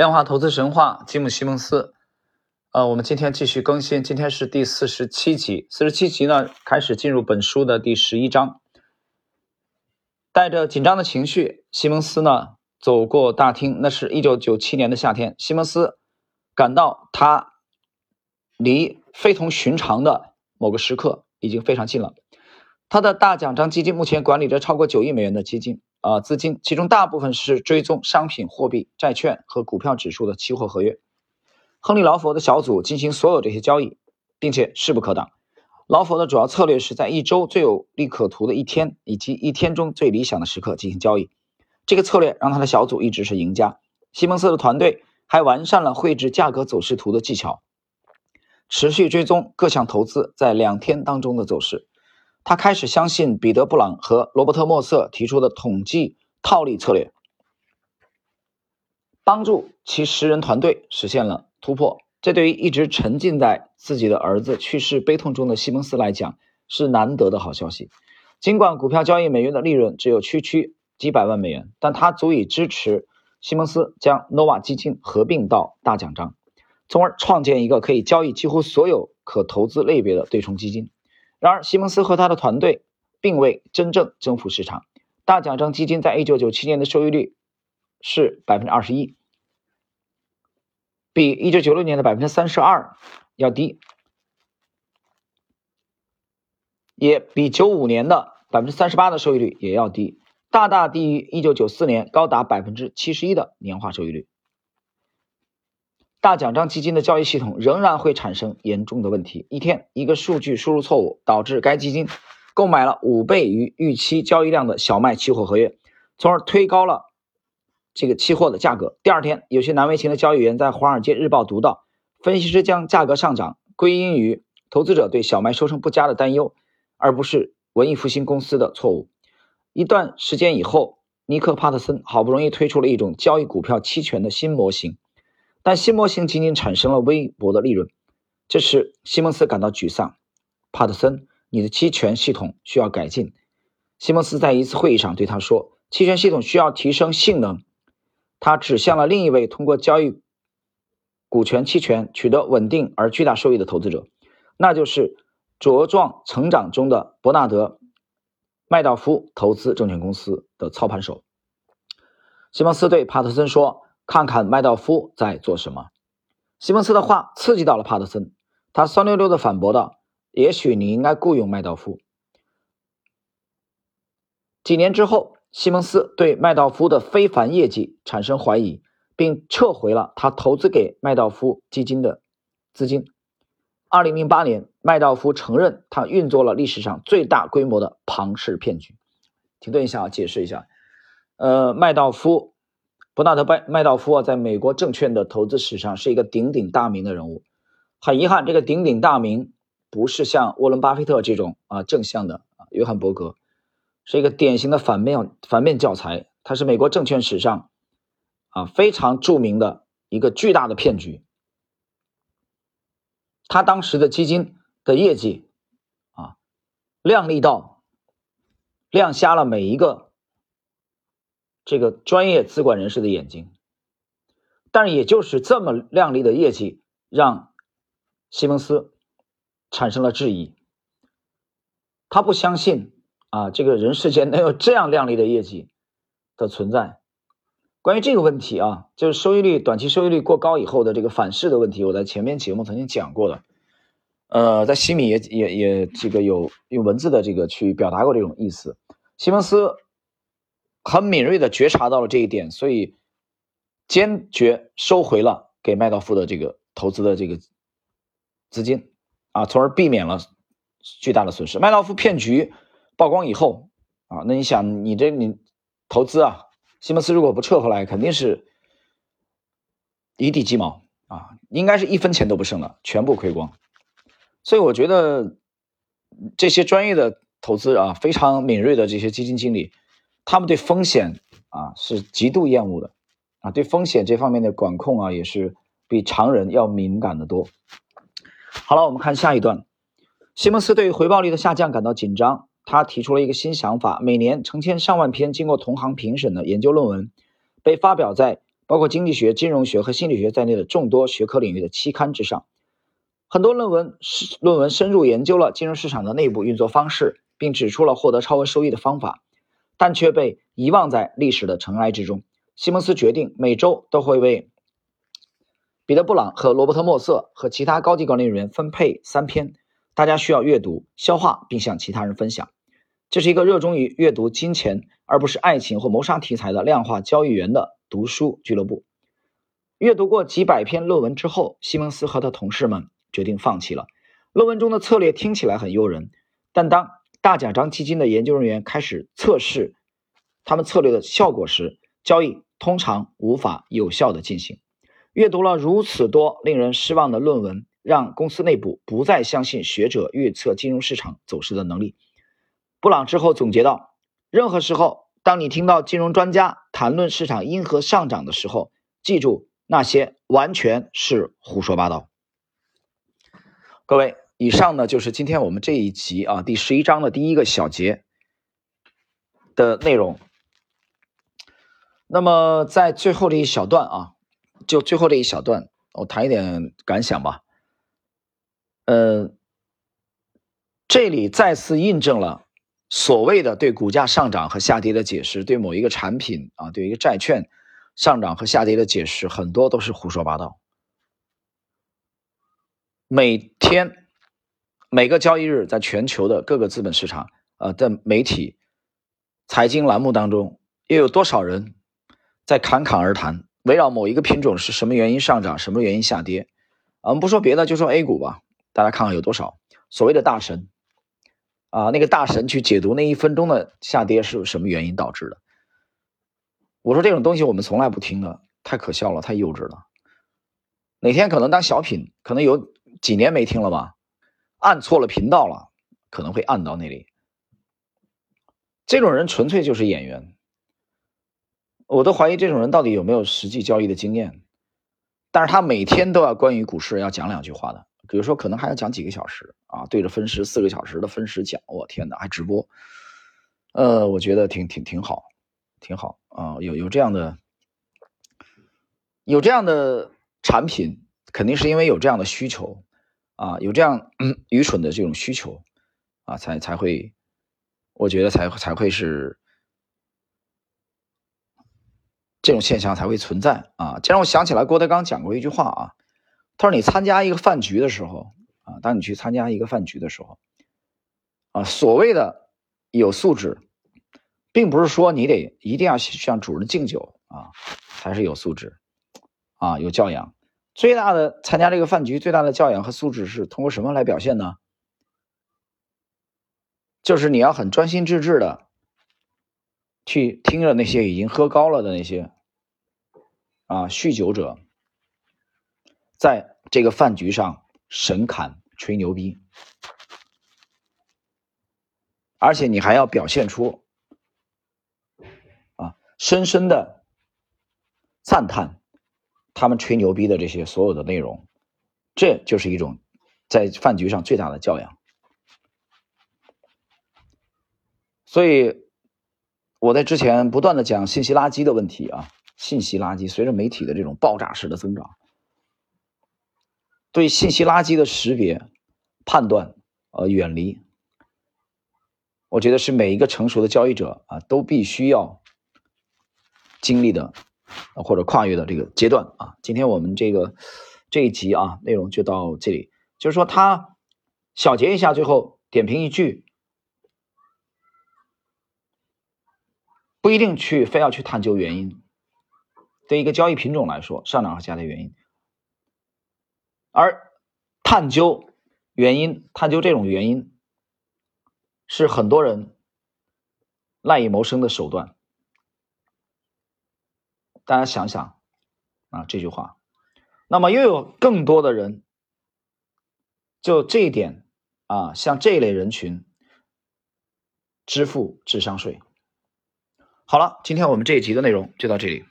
量化投资神话，吉姆·西蒙斯。呃，我们今天继续更新，今天是第四十七集。四十七集呢，开始进入本书的第十一章。带着紧张的情绪，西蒙斯呢走过大厅。那是一九九七年的夏天，西蒙斯感到他离非同寻常的某个时刻已经非常近了。他的大奖章基金目前管理着超过九亿美元的基金。啊，资金其中大部分是追踪商品、货币、债券和股票指数的期货合约。亨利·劳佛的小组进行所有这些交易，并且势不可挡。劳佛的主要策略是在一周最有利可图的一天以及一天中最理想的时刻进行交易。这个策略让他的小组一直是赢家。西蒙斯的团队还完善了绘制价格走势图的技巧，持续追踪各项投资在两天当中的走势。他开始相信彼得·布朗和罗伯特·莫瑟提出的统计套利策略，帮助其十人团队实现了突破。这对于一直沉浸在自己的儿子去世悲痛中的西蒙斯来讲是难得的好消息。尽管股票交易每月的利润只有区区几百万美元，但它足以支持西蒙斯将 Nova 基金合并到大奖章，从而创建一个可以交易几乎所有可投资类别的对冲基金。然而，西蒙斯和他的团队并未真正征服市场。大奖章基金在1997年的收益率是百分之二十一，比1996年的百分之三十二要低，也比95年的百分之三十八的收益率也要低，大大低于1994年高达百分之七十一的年化收益率。大奖章基金的交易系统仍然会产生严重的问题。一天，一个数据输入错误导致该基金购买了五倍于预期交易量的小麦期货合约，从而推高了这个期货的价格。第二天，有些难为情的交易员在《华尔街日报》读到，分析师将价格上涨归因于投资者对小麦收成不佳的担忧，而不是文艺复兴公司的错误。一段时间以后，尼克·帕特森好不容易推出了一种交易股票期权的新模型。但新模型仅仅产生了微薄的利润，这时西蒙斯感到沮丧。帕特森，你的期权系统需要改进。西蒙斯在一次会议上对他说：“期权系统需要提升性能。”他指向了另一位通过交易股权期权取得稳定而巨大收益的投资者，那就是茁壮成长中的伯纳德·麦道夫投资证券公司的操盘手。西蒙斯对帕特森说。看看麦道夫在做什么。西蒙斯的话刺激到了帕特森，他酸溜溜地反驳道：“也许你应该雇佣麦道夫。”几年之后，西蒙斯对麦道夫的非凡业绩产生怀疑，并撤回了他投资给麦道夫基金的资金。二零零八年，麦道夫承认他运作了历史上最大规模的庞氏骗局。停顿一下啊，解释一下。呃，麦道夫。伯纳德·麦麦道夫啊，在美国证券的投资史上是一个鼎鼎大名的人物。很遗憾，这个鼎鼎大名不是像沃伦·巴菲特这种啊正向的啊，约翰·伯格是一个典型的反面反面教材。他是美国证券史上啊非常著名的一个巨大的骗局。他当时的基金的业绩啊亮丽到亮瞎了每一个。这个专业资管人士的眼睛，但是也就是这么靓丽的业绩，让西蒙斯产生了质疑。他不相信啊，这个人世间能有这样靓丽的业绩的存在。关于这个问题啊，就是收益率短期收益率过高以后的这个反噬的问题，我在前面节目曾经讲过的。呃，在西米也也也这个有用文字的这个去表达过这种意思。西蒙斯。很敏锐的觉察到了这一点，所以坚决收回了给麦道夫的这个投资的这个资金，啊，从而避免了巨大的损失。麦道夫骗局曝光以后，啊，那你想，你这你投资啊，西蒙斯如果不撤回来，肯定是一地鸡毛啊，应该是一分钱都不剩了，全部亏光。所以我觉得这些专业的投资啊，非常敏锐的这些基金经理。他们对风险啊是极度厌恶的，啊，对风险这方面的管控啊也是比常人要敏感的多。好了，我们看下一段。西蒙斯对于回报率的下降感到紧张，他提出了一个新想法：每年成千上万篇经过同行评审的研究论文被发表在包括经济学、金融学和心理学在内的众多学科领域的期刊之上。很多论文是论文深入研究了金融市场的内部运作方式，并指出了获得超额收益的方法，但却被遗忘在历史的尘埃之中。西蒙斯决定每周都会为彼得·布朗和罗伯特·莫瑟和其他高级管理人员分配三篇，大家需要阅读、消化并向其他人分享。这是一个热衷于阅读金钱而不是爱情或谋杀题材的量化交易员的读书俱乐部。阅读过几百篇论文之后，西蒙斯和他同事们决定放弃了。论文中的策略听起来很诱人，但当大奖章基金的研究人员开始测试他们策略的效果时，交易通常无法有效的进行。阅读了如此多令人失望的论文，让公司内部不再相信学者预测金融市场走势的能力。布朗之后总结道：“任何时候，当你听到金融专家谈论市场因何上涨的时候，记住那些完全是胡说八道。”各位，以上呢就是今天我们这一集啊第十一章的第一个小节的内容。那么在最后这一小段啊，就最后这一小段，我谈一点感想吧。嗯，这里再次印证了。所谓的对股价上涨和下跌的解释，对某一个产品啊，对一个债券上涨和下跌的解释，很多都是胡说八道。每天每个交易日，在全球的各个资本市场呃的媒体、财经栏目当中，又有多少人在侃侃而谈，围绕某一个品种是什么原因上涨，什么原因下跌？我们不说别的，就说 A 股吧，大家看看有多少所谓的大神。啊，那个大神去解读那一分钟的下跌是什么原因导致的？我说这种东西我们从来不听的，太可笑了，太幼稚了。哪天可能当小品，可能有几年没听了吧？按错了频道了，可能会按到那里。这种人纯粹就是演员，我都怀疑这种人到底有没有实际交易的经验。但是他每天都要关于股市要讲两句话的。比如说，可能还要讲几个小时啊，对着分时四个小时的分时讲，我天哪，还直播，呃，我觉得挺挺挺好，挺好啊，有有这样的，有这样的产品，肯定是因为有这样的需求啊，有这样愚蠢的这种需求啊，才才会，我觉得才才会是这种现象才会存在啊，这让我想起来郭德纲讲过一句话啊。他说：“你参加一个饭局的时候啊，当你去参加一个饭局的时候，啊，所谓的有素质，并不是说你得一定要向主人敬酒啊，才是有素质，啊，有教养。最大的参加这个饭局最大的教养和素质是通过什么来表现呢？就是你要很专心致志的去听着那些已经喝高了的那些啊酗酒者。”在这个饭局上神侃吹牛逼，而且你还要表现出啊深深的赞叹他们吹牛逼的这些所有的内容，这就是一种在饭局上最大的教养。所以我在之前不断的讲信息垃圾的问题啊，信息垃圾随着媒体的这种爆炸式的增长。对信息垃圾的识别、判断、呃远离，我觉得是每一个成熟的交易者啊都必须要经历的或者跨越的这个阶段啊。今天我们这个这一集啊内容就到这里，就是说他小结一下，最后点评一句，不一定去非要去探究原因。对一个交易品种来说，上涨和下跌原因。而探究原因，探究这种原因，是很多人赖以谋生的手段。大家想想啊，这句话，那么又有更多的人就这一点啊，向这一类人群支付智商税。好了，今天我们这一集的内容就到这里。